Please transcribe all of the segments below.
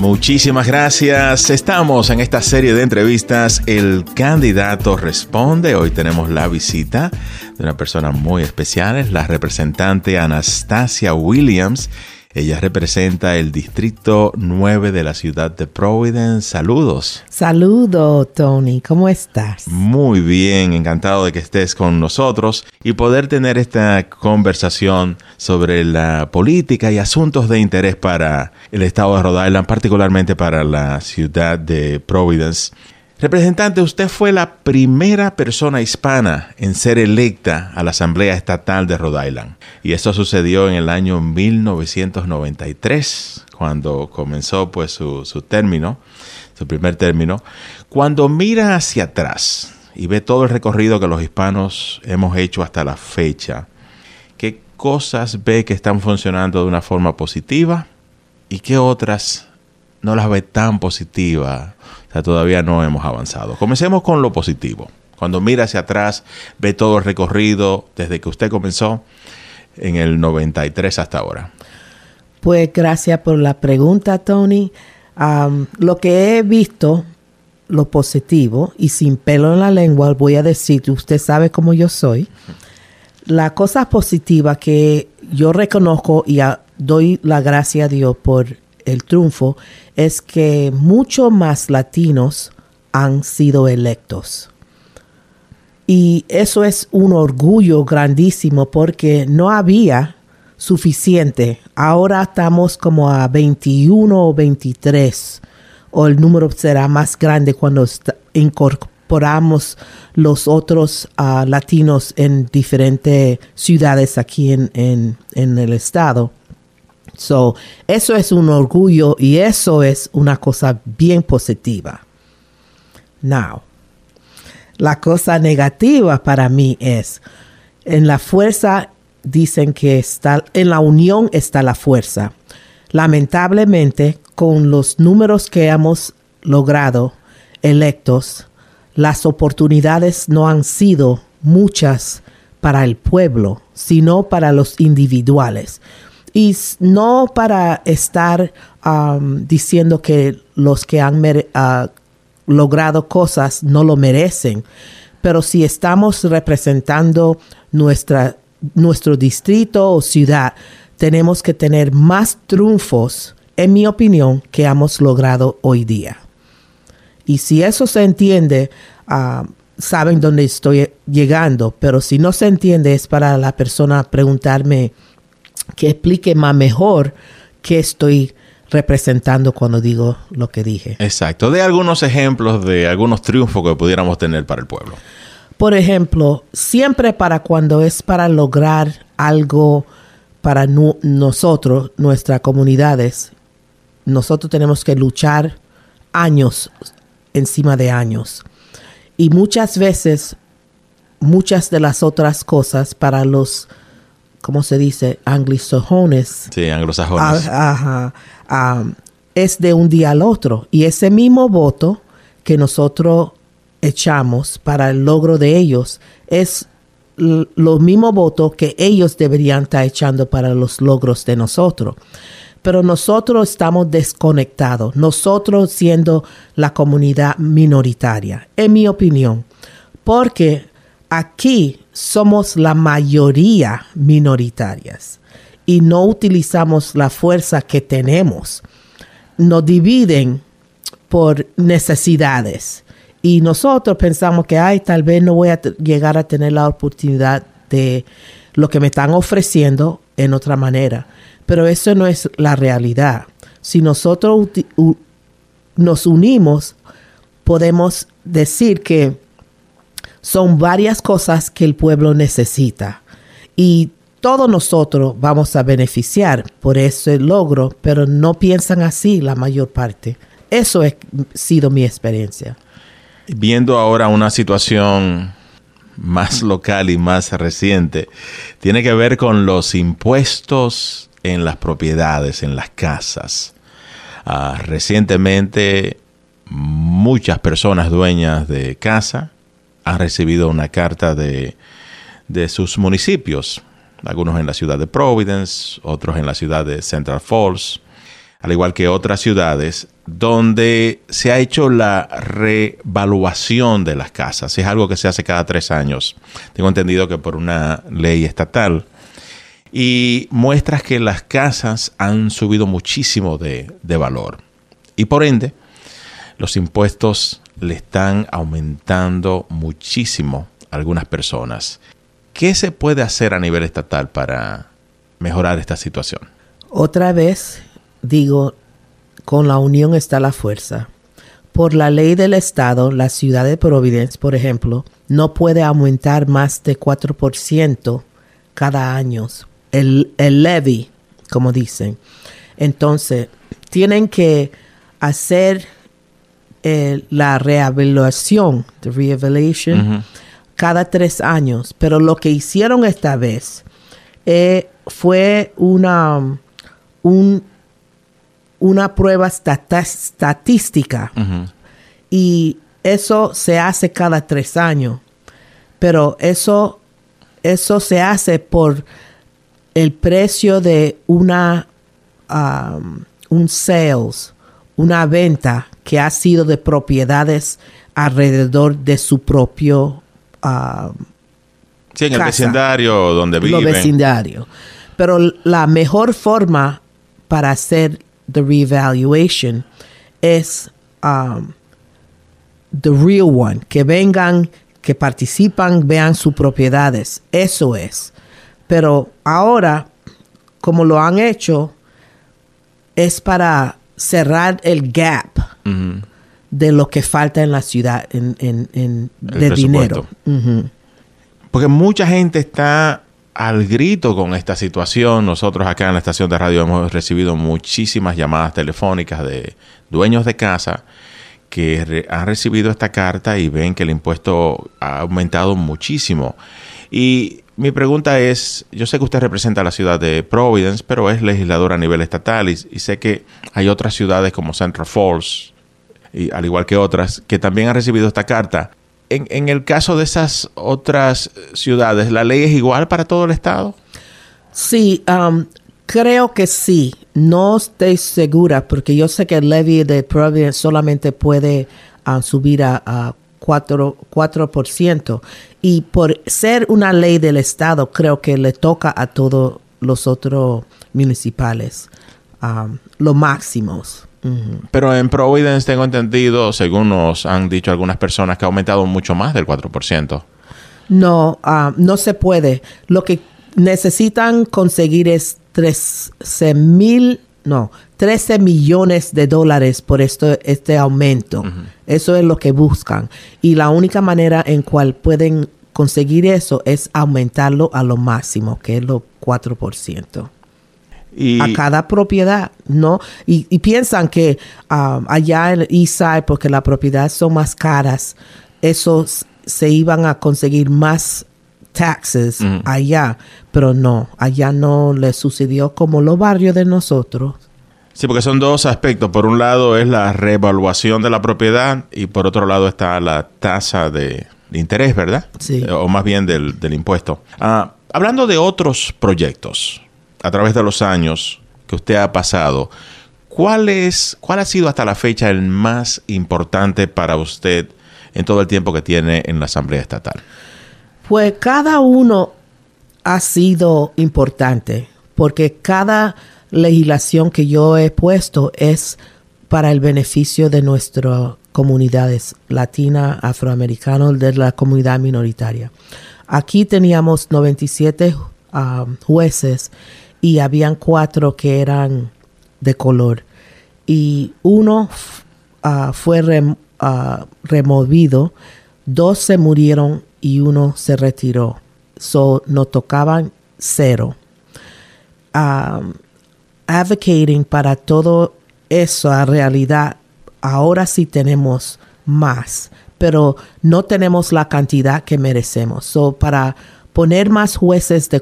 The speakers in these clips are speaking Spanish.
Muchísimas gracias. Estamos en esta serie de entrevistas. El candidato responde. Hoy tenemos la visita de una persona muy especial, es la representante Anastasia Williams. Ella representa el distrito 9 de la ciudad de Providence. Saludos. Saludos, Tony. ¿Cómo estás? Muy bien, encantado de que estés con nosotros y poder tener esta conversación sobre la política y asuntos de interés para el estado de Rhode Island, particularmente para la ciudad de Providence. Representante, usted fue la primera persona hispana en ser electa a la Asamblea Estatal de Rhode Island. Y eso sucedió en el año 1993, cuando comenzó pues su, su término, su primer término. Cuando mira hacia atrás y ve todo el recorrido que los hispanos hemos hecho hasta la fecha, ¿qué cosas ve que están funcionando de una forma positiva y qué otras no las ve tan positivas? O sea, todavía no hemos avanzado. Comencemos con lo positivo. Cuando mira hacia atrás, ve todo el recorrido desde que usted comenzó en el 93 hasta ahora. Pues gracias por la pregunta, Tony. Lo que he visto, lo positivo, y sin pelo en la lengua, voy a decir, usted sabe cómo yo soy. La cosa positiva que yo reconozco y doy la gracia a Dios por el triunfo es que mucho más latinos han sido electos. Y eso es un orgullo grandísimo porque no había suficiente. Ahora estamos como a 21 o 23 o el número será más grande cuando incorporamos los otros uh, latinos en diferentes ciudades aquí en, en el estado. So, eso es un orgullo y eso es una cosa bien positiva. Now, la cosa negativa para mí es, en la fuerza dicen que está, en la unión está la fuerza. Lamentablemente, con los números que hemos logrado electos, las oportunidades no han sido muchas para el pueblo, sino para los individuales y no para estar um, diciendo que los que han uh, logrado cosas no lo merecen, pero si estamos representando nuestra, nuestro distrito o ciudad, tenemos que tener más triunfos, en mi opinión, que hemos logrado hoy día. Y si eso se entiende, uh, saben dónde estoy llegando, pero si no se entiende es para la persona preguntarme, que explique más mejor qué estoy representando cuando digo lo que dije. Exacto. De algunos ejemplos de algunos triunfos que pudiéramos tener para el pueblo. Por ejemplo, siempre para cuando es para lograr algo para nosotros, nuestras comunidades, nosotros tenemos que luchar años encima de años. Y muchas veces, muchas de las otras cosas para los ¿cómo se dice? Anglisojones. Sí, anglosajones. Ah, ajá, es de un día al otro. Y ese mismo voto que nosotros echamos para el logro de ellos es lo mismo voto que ellos deberían estar echando para los logros de nosotros. Pero nosotros estamos desconectados, nosotros siendo la comunidad minoritaria, en mi opinión, porque aquí somos la mayoría minoritarias y no utilizamos la fuerza que tenemos. Nos dividen por necesidades y nosotros pensamos que, ay, tal vez no voy a llegar a tener la oportunidad de lo que me están ofreciendo en otra manera. Pero eso no es la realidad. Si nosotros nos unimos, podemos decir que son varias cosas que el pueblo necesita y todos nosotros vamos a beneficiar por ese logro, pero no piensan así la mayor parte. Eso ha sido mi experiencia. Viendo ahora una situación más local y más reciente, tiene que ver con los impuestos en las propiedades, en las casas. Ah, recientemente, muchas personas dueñas de casa han recibido una carta de, de sus municipios, algunos en la ciudad de Providence, otros en la ciudad de Central Falls, al igual que otras ciudades, donde se ha hecho la revaluación de las casas. Es algo que se hace cada tres años. Tengo entendido que por una ley estatal. Y muestras que las casas han subido muchísimo de, de valor. Y por ende, los impuestos le están aumentando muchísimo algunas personas. ¿Qué se puede hacer a nivel estatal para mejorar esta situación? Otra vez digo, con la unión está la fuerza. Por la ley del Estado, la ciudad de Providence, por ejemplo, no puede aumentar más de 4% cada año. El, el levy, como dicen. Entonces, tienen que hacer eh, la reevaluación, the reevaluation, cada tres años. Pero lo que hicieron esta vez eh, fue una, un, una prueba estadística y eso se hace cada tres años. Pero eso, eso se hace por el precio de una um, un sales, una venta que ha sido de propiedades alrededor de su propio um, sí, en el vecindario donde viven. vecindario. Pero la mejor forma para hacer the reevaluation es um, the real one, que vengan, que participan, vean sus propiedades. Eso es. Pero ahora, como lo han hecho, es para cerrar el gap de lo que falta en la ciudad en, en, de dinero. Porque mucha gente está al grito con esta situación. Nosotros acá en la estación de radio hemos recibido muchísimas llamadas telefónicas de dueños de casa que han recibido esta carta y ven que el impuesto ha aumentado muchísimo. Y mi pregunta es, yo sé que usted representa la ciudad de Providence, pero es legislador a nivel estatal y, sé que hay otras ciudades como Central Falls, y, al igual que otras, que también han recibido esta carta en, el caso de esas otras ciudades, ¿la ley es igual para todo el estado? Sí, um, creo que sí. No estoy segura porque yo sé que el levy de Providence solamente puede uh, subir a 4, 4%. Y por ser una ley del estado, creo que le toca a todos los otros municipales um, los máximos. Pero en Providence tengo entendido, según nos han dicho algunas personas, que ha aumentado mucho más del 4%. No, ah, no se puede. Lo que necesitan conseguir es 13 mil, no, 13 millones de dólares por esto, este aumento. Eso es lo que buscan. Y la única manera en cual pueden conseguir eso es aumentarlo a lo máximo, que es lo 4% a cada propiedad, ¿no? Y, piensan que um, allá en Eastside, porque las propiedades son más caras, esos se iban a conseguir más taxes allá, pero no, allá no le sucedió como los barrios de nosotros. Sí, porque son dos aspectos. Por un lado es la revaluación de la propiedad y por otro lado está la tasa de, interés, ¿verdad? Sí. o más bien del, impuesto. Ah, hablando de otros proyectos, a través de los años que usted ha pasado, ¿cuál, es, ¿cuál ha sido hasta la fecha el más importante para usted en todo el tiempo que tiene en la Asamblea Estatal? Pues cada uno ha sido importante, porque cada legislación que yo he puesto es para el beneficio de nuestras comunidades latina, afroamericana, de la comunidad minoritaria. Aquí teníamos 97 ah, jueces y habían cuatro que eran de color. Y uno ah, fue ah, removido, dos se murieron y uno se retiró. So tocaban cero. advocating para todo eso, a realidad, ahora sí tenemos más, pero no tenemos la cantidad que merecemos. So para Poner más jueces de,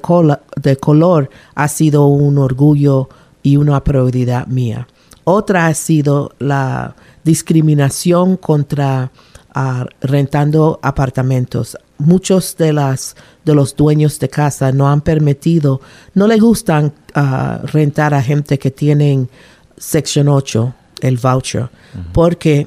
de color ha sido un orgullo y una prioridad mía. Otra ha sido la discriminación contra ah, rentando apartamentos. Muchos de, las, de los dueños de casa no han permitido, no les gustan ah, rentar a gente que tienen sección 8, el voucher, porque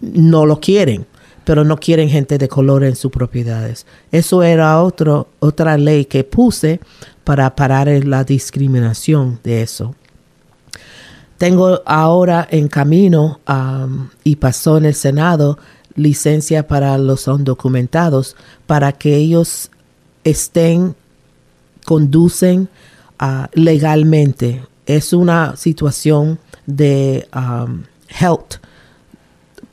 no lo quieren, pero no quieren gente de color en sus propiedades. Eso era otro, otra ley que puse para parar la discriminación de eso. Tengo ahora en camino um, y pasó en el Senado licencia para los indocumentados para que ellos estén, conducen uh, legalmente. Es una situación de um, health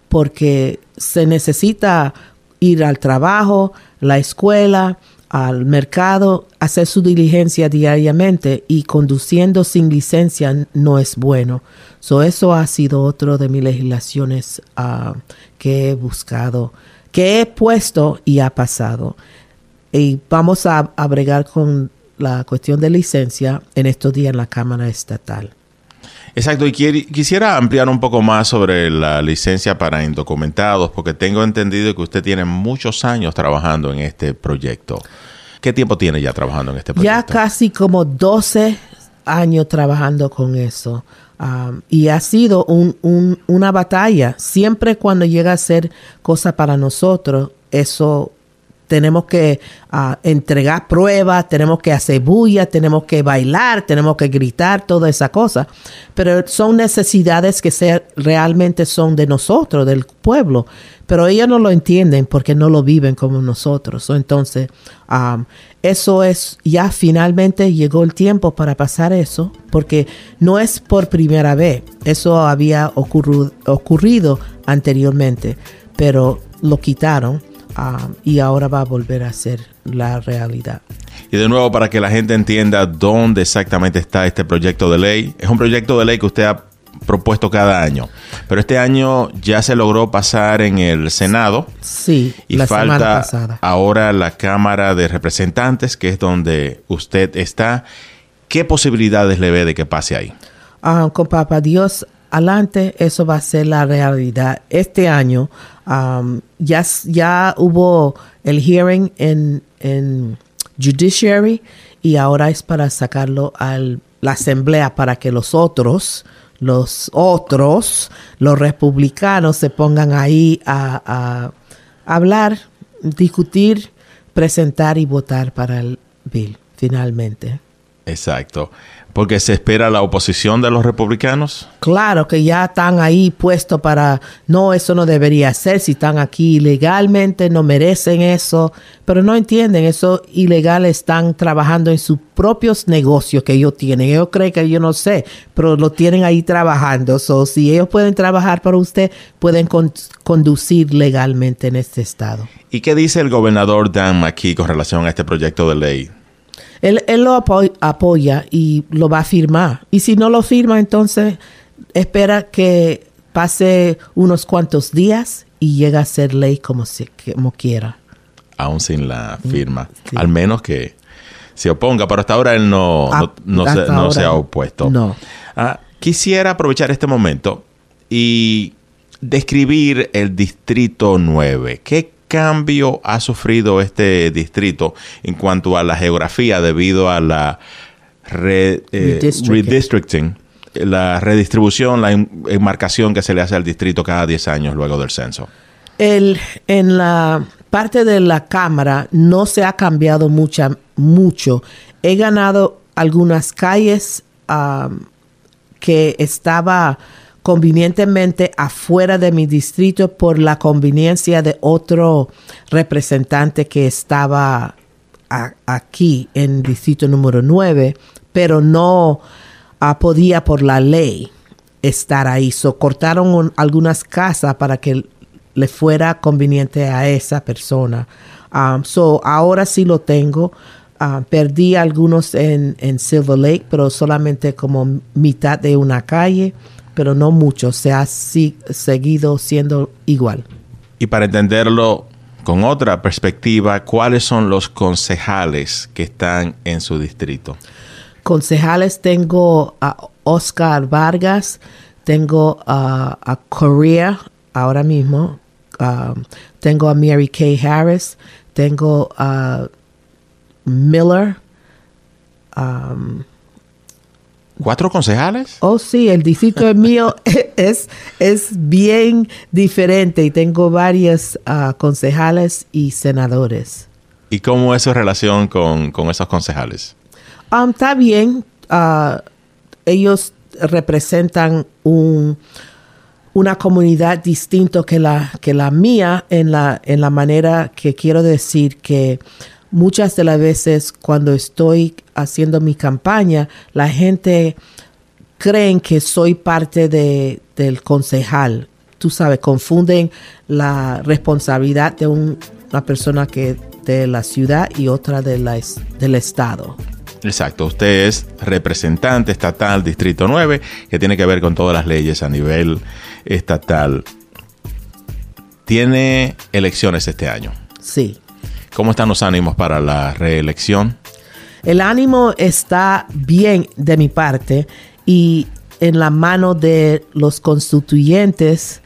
porque se necesita ir al trabajo, la escuela, al mercado, hacer su diligencia diariamente y conduciendo sin licencia no es bueno. So, eso ha sido otro de mis legislaciones uh, que he buscado, que he puesto y ha pasado. Y vamos a, a bregar con la cuestión de licencia en estos días en la Cámara Estatal. Exacto, y quisiera ampliar un poco más sobre la licencia para indocumentados, porque tengo entendido que usted tiene muchos años trabajando en este proyecto. ¿Qué tiempo tiene ya trabajando en este proyecto? Ya casi como 12 años trabajando con eso. Um, y ha sido una batalla. Siempre cuando llega a ser cosa para nosotros, eso tenemos que ah, entregar pruebas, tenemos que hacer bulla, tenemos que bailar, tenemos que gritar, toda esa cosa. Pero son necesidades que realmente son de nosotros, del pueblo. Pero ellos no lo entienden porque no lo viven como nosotros. Entonces, eso es, ya finalmente llegó el tiempo para pasar eso, porque no es por primera vez. Eso había ocurrido anteriormente, pero lo quitaron Ah, y ahora va a volver a ser la realidad. Y de nuevo, para que la gente entienda dónde exactamente está este proyecto de ley, es un proyecto de ley que usted ha propuesto cada año, pero este año ya se logró pasar en el Senado. Sí, y falta ahora la Cámara de Representantes, que es donde usted está. ¿Qué posibilidades le ve de que pase ahí? Ah, con Papá Dios adelante, eso va a ser la realidad. Este año um, ya, ya hubo el hearing en, en Judiciary y ahora es para sacarlo a la Asamblea para que los otros, los otros, los republicanos se pongan ahí a, a hablar, discutir, presentar y votar para el bill finalmente. Exacto porque se espera la oposición de los republicanos. Claro, que ya están ahí puestos para, no, eso no debería ser, si están aquí ilegalmente, no merecen eso, pero no entienden, esos ilegales están trabajando en sus propios negocios que ellos tienen. Ellos creen que yo no sé, pero lo tienen ahí trabajando. So, si ellos pueden trabajar para usted, pueden conducir legalmente en este estado. ¿Y qué dice el gobernador Dan McKee con relación a este proyecto de ley? Él, lo apoya y lo va a firmar. Y si no lo firma, entonces espera que pase unos cuantos días y llega a ser ley como, se, como quiera. Aún sin la mm, firma. Al menos que se oponga, pero hasta ahora él no, ah, no, se, ha opuesto. No. Ah, quisiera aprovechar este momento y describir el Distrito 9. ¿Qué cambio ha sufrido este distrito en cuanto a la geografía debido a la eh, redistricting, la redistribución, la enmarcación que se le hace al distrito cada 10 años luego del censo? El, en la parte de la Cámara no se ha cambiado mucha, mucho. He ganado algunas calles que estaba convenientemente afuera de mi distrito por la conveniencia de otro representante que estaba aquí en distrito número 9, pero no ah, podía por la ley estar ahí. So, cortaron algunas casas para que le fuera conveniente a esa persona. Um, so, ahora sí lo tengo. Ah, perdí algunos en, en Silver Lake, pero solamente como mitad de una calle pero no mucho, se ha seguido siendo igual. Y para entenderlo con otra perspectiva, ¿cuáles son los concejales que están en su distrito? Concejales tengo a Oscar Vargas, tengo a, a Correa ahora mismo, um, tengo a Mary Kay Harris, tengo a Miller, um, ¿Cuatro concejales? Oh, sí, el distrito mío es, es bien diferente y tengo varios ah, concejales y senadores. ¿Y cómo es su relación con, esos concejales? Um, está bien. Ah, ellos representan un, una comunidad distinta que la, que la mía en la, en la manera que quiero decir que muchas de las veces cuando estoy haciendo mi campaña, la gente creen que soy parte de, del concejal. Tú sabes, confunden la responsabilidad de una persona que de la ciudad y otra de la, del estado. Exacto, usted es representante estatal Distrito 9, que tiene que ver con todas las leyes a nivel estatal. Tiene elecciones este año. Sí. ¿Cómo están los ánimos para la reelección? El ánimo está bien de mi parte y en la mano de los constituyentes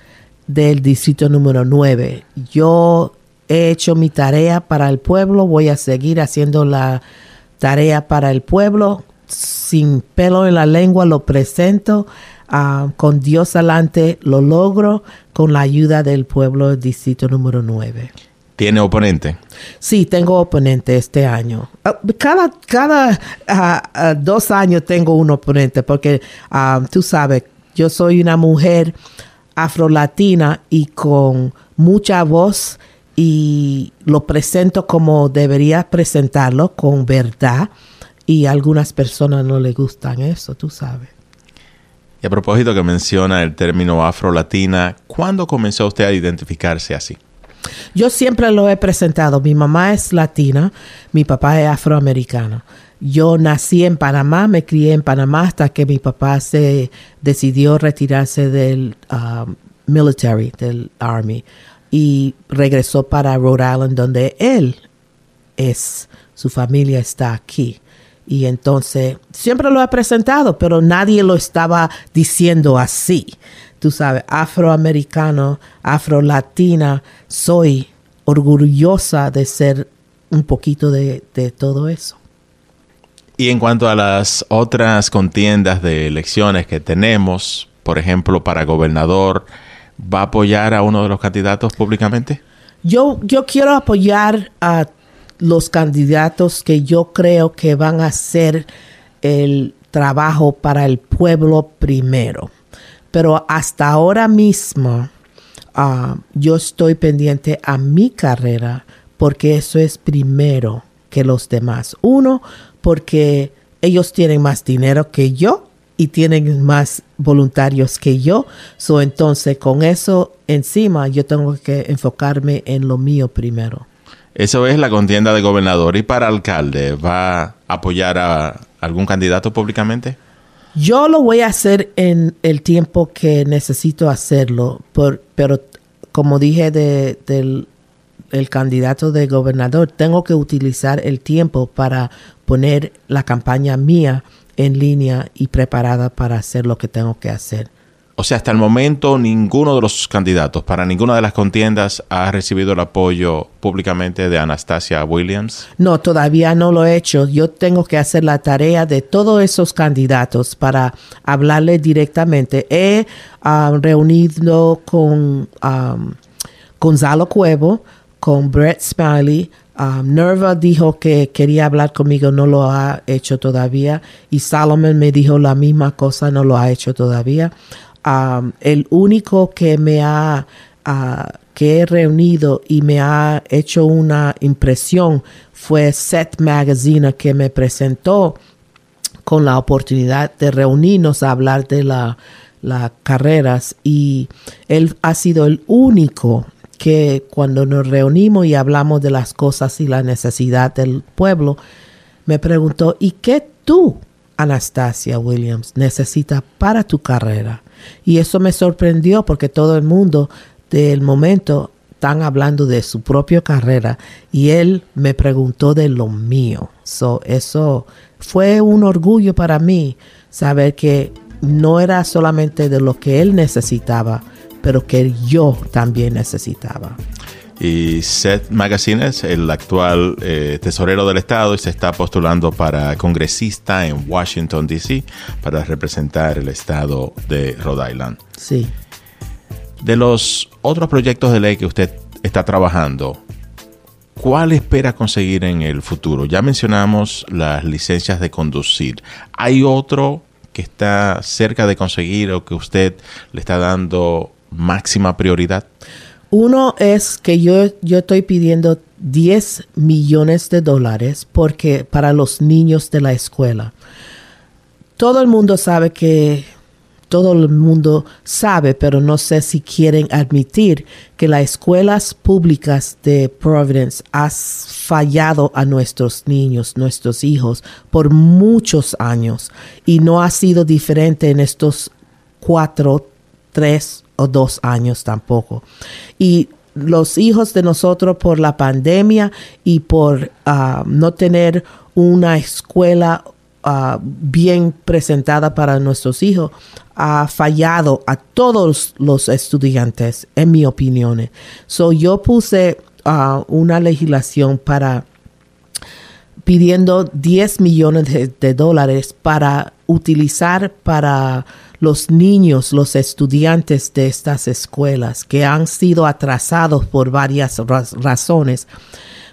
del distrito número 9. Yo he hecho mi tarea para el pueblo, voy a seguir haciendo la tarea para el pueblo. Sin pelo en la lengua lo presento. Ah, con Dios adelante lo logro con la ayuda del pueblo del distrito número 9. ¿Tiene oponente? Sí, tengo oponente este año. Ah, cada, cada ah, ah, dos años tengo un oponente porque tú sabes, yo soy una mujer afrolatina y con mucha voz y lo presento como debería presentarlo, con verdad. Y a algunas personas no les gustan eso, tú sabes. Y a propósito que menciona el término afrolatina, ¿cuándo comenzó usted a identificarse así? Yo siempre lo he presentado. Mi mamá es latina, mi papá es afroamericano. Yo nací en Panamá, me crié en Panamá hasta que mi papá se decidió retirarse del um, military, del army, y regresó para Rhode Island, donde él es, su familia está aquí. Y entonces, siempre lo he presentado, pero nadie lo estaba diciendo así tú sabes, afroamericano, afrolatina, soy orgullosa de ser un poquito de, todo eso. Y en cuanto a las otras contiendas de elecciones que tenemos, por ejemplo, para gobernador, ¿va a apoyar a uno de los candidatos públicamente? Yo, yo quiero apoyar a los candidatos que yo creo que van a hacer el trabajo para el pueblo primero. Pero hasta ahora mismo ah, yo estoy pendiente a mi carrera porque eso es primero que los demás. Uno, porque ellos tienen más dinero que yo y tienen más voluntarios que yo. So, entonces, con eso encima, yo tengo que enfocarme en lo mío primero. Eso es la contienda de gobernador. ¿Y para alcalde va a apoyar a algún candidato públicamente? Yo lo voy a hacer en el tiempo que necesito hacerlo, pero como dije del el candidato de gobernador, tengo que utilizar el tiempo para poner la campaña mía en línea y preparada para hacer lo que tengo que hacer. O sea, hasta el momento ninguno de los candidatos para ninguna de las contiendas ha recibido el apoyo públicamente de Anastasia Williams. No, todavía no lo he hecho. Yo tengo que hacer la tarea de todos esos candidatos para hablarle directamente. He ah, reunido con Gonzalo Cuevo, con Brett Smiley, Nerva dijo que quería hablar conmigo, no lo ha hecho todavía. Y Solomon me dijo la misma cosa, no lo ha hecho todavía el único que me ha que he reunido y me ha hecho una impresión fue Set Magazine que me presentó con la oportunidad de reunirnos a hablar de las carreras y él ha sido el único que cuando nos reunimos y hablamos de las cosas y la necesidad del pueblo, me preguntó, ¿y qué tú, Anastasia Williams, necesitas para tu carrera? Y eso me sorprendió porque todo el mundo del momento están hablando de su propia carrera y él me preguntó de lo mío. So, eso fue un orgullo para mí saber que no era solamente de lo que él necesitaba, pero que yo también necesitaba. Y Seth Magazine es el actual eh, tesorero del estado y se está postulando para congresista en Washington, D.C. para representar el estado de Rhode Island. Sí. De los otros proyectos de ley que usted está trabajando, ¿cuál espera conseguir en el futuro? Ya mencionamos las licencias de conducir. ¿Hay otro que está cerca de conseguir o que usted le está dando máxima prioridad? Uno es que yo, yo estoy pidiendo 10 millones de dólares porque para los niños de la escuela. Todo el mundo sabe que todo el mundo sabe, pero no sé si quieren admitir que las escuelas públicas de Providence han fallado a nuestros niños, nuestros hijos, por muchos años y no ha sido diferente en estos cuatro, tres o dos años tampoco. Y los hijos de nosotros por la pandemia y por ah, no tener una escuela ah, bien presentada para nuestros hijos ha fallado a todos los estudiantes, en mi opinión. So yo puse ah, una legislación para pidiendo 10 millones de dólares para utilizar para los niños, los estudiantes de estas escuelas que han sido atrasados por varias razones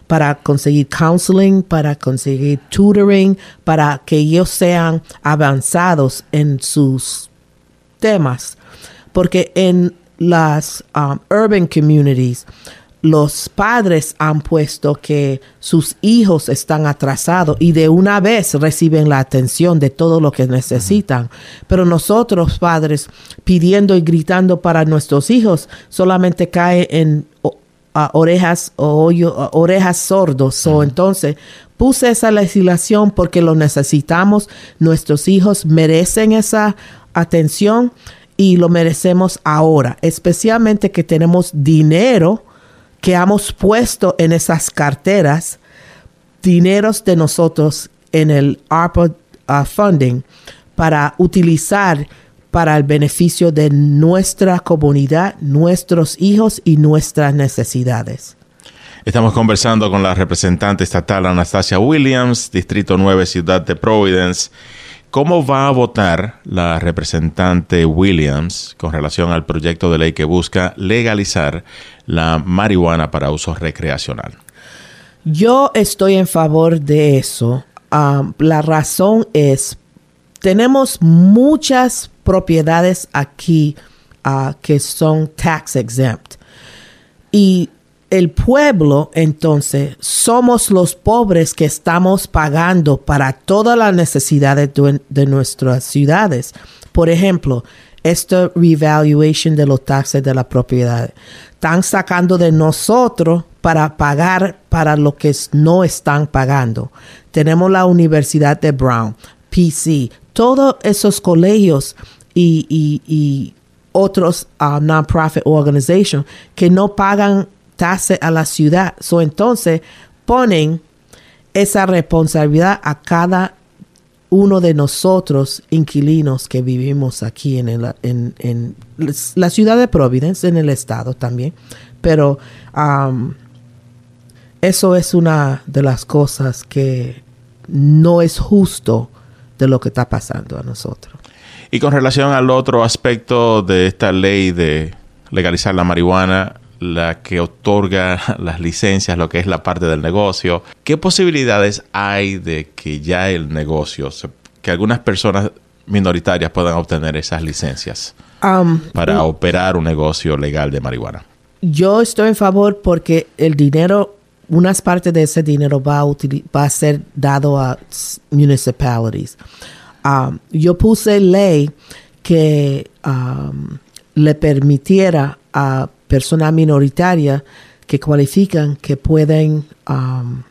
para conseguir counseling, para conseguir tutoring, para que ellos sean avanzados en sus temas. Porque en las um, urban communities, los padres han puesto que sus hijos están atrasados y de una vez reciben la atención de todo lo que necesitan. Pero nosotros, padres, pidiendo y gritando para nuestros hijos, solamente cae en orejas o orejas sordos. o entonces puse esa legislación porque lo necesitamos. Nuestros hijos merecen esa atención y lo merecemos ahora, especialmente que tenemos dinero que hemos puesto en esas carteras, dineros de nosotros en el ARPA uh, funding para utilizar para el beneficio de nuestra comunidad, nuestros hijos y nuestras necesidades. Estamos conversando con la representante estatal Anastasia Williams, Distrito 9, Ciudad de Providence. ¿Cómo va a votar la representante Williams con relación al proyecto de ley que busca legalizar la marihuana para uso recreacional? Yo estoy en favor de eso. Um, la razón es, tenemos muchas propiedades aquí uh, que son tax exempt. Y el pueblo, entonces, somos los pobres que estamos pagando para todas las necesidades de, nuestras ciudades. Por ejemplo, esta revaluation de los taxes de la propiedad. Están sacando de nosotros para pagar para lo que no están pagando. Tenemos la Universidad de Brown, PC, todos esos colegios y, otros uh, non-profit organizations que no pagan a la ciudad. So, entonces ponen esa responsabilidad a cada uno de nosotros, inquilinos que vivimos aquí en, en, la ciudad de Providence, en el estado también. Pero um, eso es una de las cosas que no es justo de lo que está pasando a nosotros. Y con relación al otro aspecto de esta ley de legalizar la marihuana, la que otorga las licencias, lo que es la parte del negocio. ¿Qué posibilidades hay de que ya el negocio, que algunas personas minoritarias puedan obtener esas licencias um, para operar un negocio legal de marihuana? Yo estoy en favor porque el dinero, unas partes de ese dinero va a, va a ser dado a municipalities. Um, yo puse ley que um, le permitiera a personas minoritarias que cualifican, que pueden um,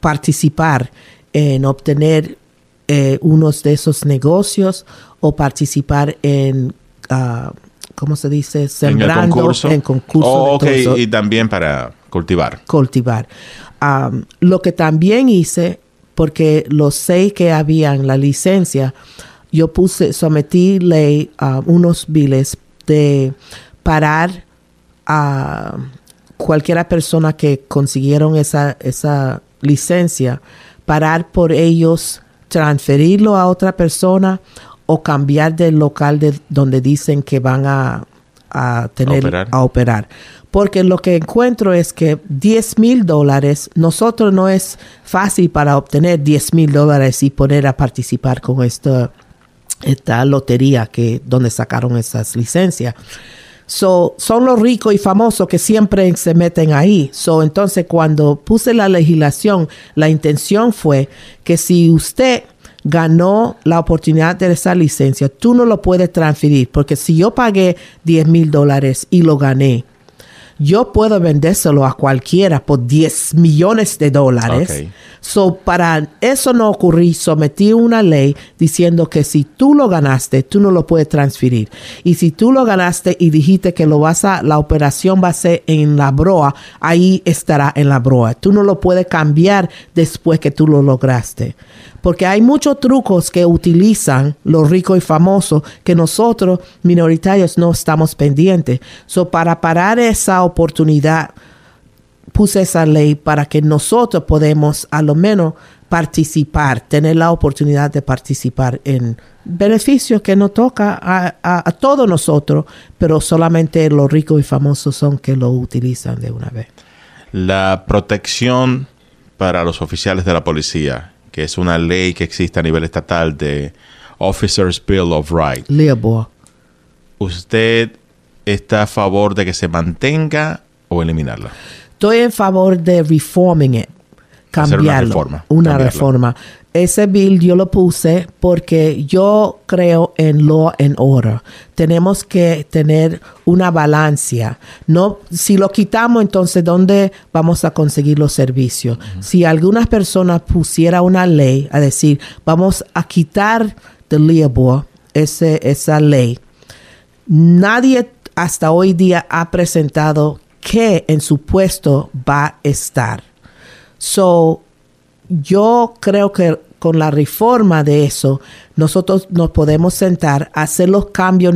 participar en obtener eh, unos de esos negocios o participar en, uh, ¿cómo se dice? Sembrando en concurso. Oh, y también para cultivar. Cultivar. Um, lo que también hice, porque los seis que habían la licencia, yo puse, sometí ley, uh, unos biles de parar a cualquiera persona que consiguieron esa, esa licencia, parar por ellos, transferirlo a otra persona o cambiar del local de donde dicen que van a, a tener a operar. Porque lo que encuentro es que 10 mil dólares, nosotros no es fácil para obtener 10 mil dólares y poder a participar con esta, esta lotería que donde sacaron esas licencias. So, son los ricos y famosos que siempre se meten ahí. So, entonces, cuando puse la legislación, la intención fue que si usted ganó la oportunidad de esa licencia, tú no lo puedes transferir, porque si yo pagué 10 mil dólares y lo gané, yo puedo vendérselo a cualquiera por 10 millones de dólares. So, para eso no ocurrir, sometí una ley diciendo que si tú lo ganaste, tú no lo puedes transferir. Y si tú lo ganaste y dijiste que lo vas a, la operación va a ser en la broa, ahí estará en la broa. Tú no lo puedes cambiar después que tú lo lograste porque hay muchos trucos que utilizan los ricos y famosos que nosotros minoritarios no estamos pendientes. So, para parar esa oportunidad, puse esa ley para que nosotros podemos a lo menos participar, tener la oportunidad de participar en beneficios que nos toca a, a, todos nosotros, pero solamente los ricos y famosos son que lo utilizan de una vez. La protección para los oficiales de la policía que es una ley que existe a nivel estatal de Officers Bill of Rights. ¿Usted está a favor de que se mantenga o eliminarla? Estoy en favor de reforming it, cambiarlo. una reforma. Una reforma ese bill yo lo puse porque yo creo en law and order. Tenemos que tener una balanza. No, si lo quitamos, entonces ¿dónde vamos a conseguir los servicios? Si alguna persona pusiera una ley a decir, vamos a quitar de Leobo ese, esa ley, nadie hasta hoy día ha presentado que en su puesto va a estar. So, yo creo que con la reforma de eso, nosotros nos podemos sentar a hacer los cambios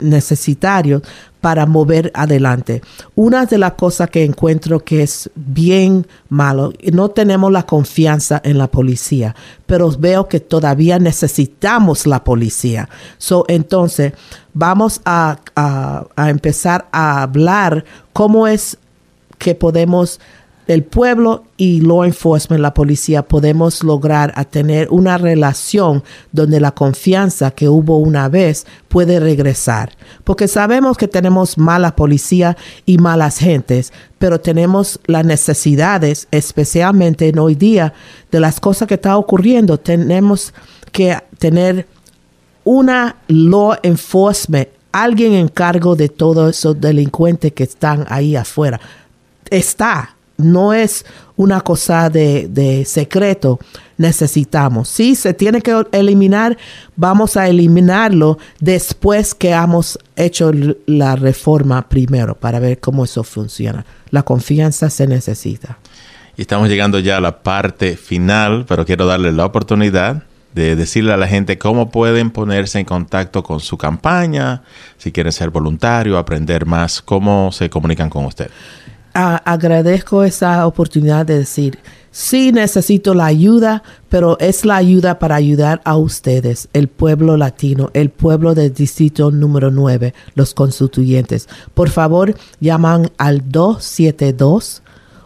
necesarios para mover adelante. Una de las cosas que encuentro que es bien malo, no tenemos la confianza en la policía, pero veo que todavía necesitamos la policía. So, entonces, vamos a, a empezar a hablar cómo es que podemos el pueblo y law enforcement, la policía, podemos lograr a tener una relación donde la confianza que hubo una vez puede regresar. Porque sabemos que tenemos mala policía y malas gentes, pero tenemos las necesidades, especialmente en hoy día, de las cosas que están ocurriendo. Tenemos que tener una law enforcement, alguien en cargo de todos esos delincuentes que están ahí afuera. Está, no es una cosa de, secreto. Necesitamos. Si se tiene que eliminar, vamos a eliminarlo después que hemos hecho la reforma primero para ver cómo eso funciona. La confianza se necesita. Y estamos llegando ya a la parte final, pero quiero darle la oportunidad de decirle a la gente cómo pueden ponerse en contacto con su campaña, si quieren ser voluntario, aprender más, cómo se comunican con usted agradezco esa oportunidad de decir, sí necesito la ayuda, pero es la ayuda para ayudar a ustedes, el pueblo latino, el pueblo del distrito número 9, los constituyentes. Por favor, llaman al 272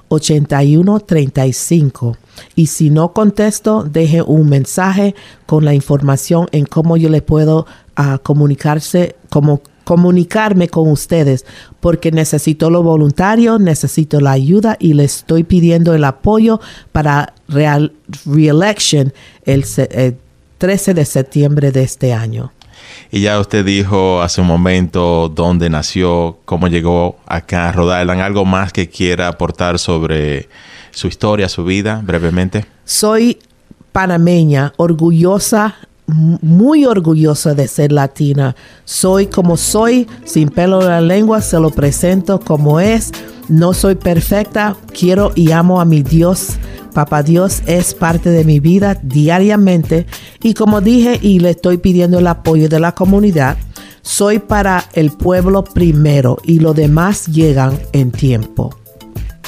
8135 y si no contesto, deje un mensaje con la información en cómo yo le puedo ah, comunicarse, como comunicarme con ustedes porque necesito lo voluntario, necesito la ayuda y le estoy pidiendo el apoyo para real, reelection el, 13 de septiembre de este año. Y ya usted dijo hace un momento dónde nació, cómo llegó acá a Rhode Island. ¿Algo más que quiera aportar sobre su historia, su vida, brevemente? Soy panameña, orgullosa muy orgullosa de ser latina. Soy como soy, sin pelo en la lengua, se lo presento como es. No soy perfecta, quiero y amo a mi Dios. Papá Dios es parte de mi vida diariamente y como dije y le estoy pidiendo el apoyo de la comunidad. Soy para el pueblo primero y lo demás llegan en tiempo.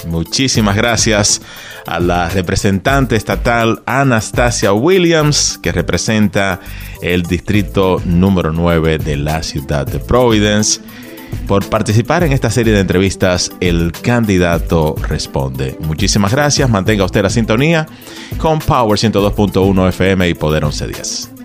Muchísimas gracias a la representante estatal Anastasia Williams, que representa el distrito número 9 de la ciudad de Providence, por participar en esta serie de entrevistas El candidato responde. Muchísimas gracias, mantenga usted la sintonía con Power 102.1 FM y Poder 1110.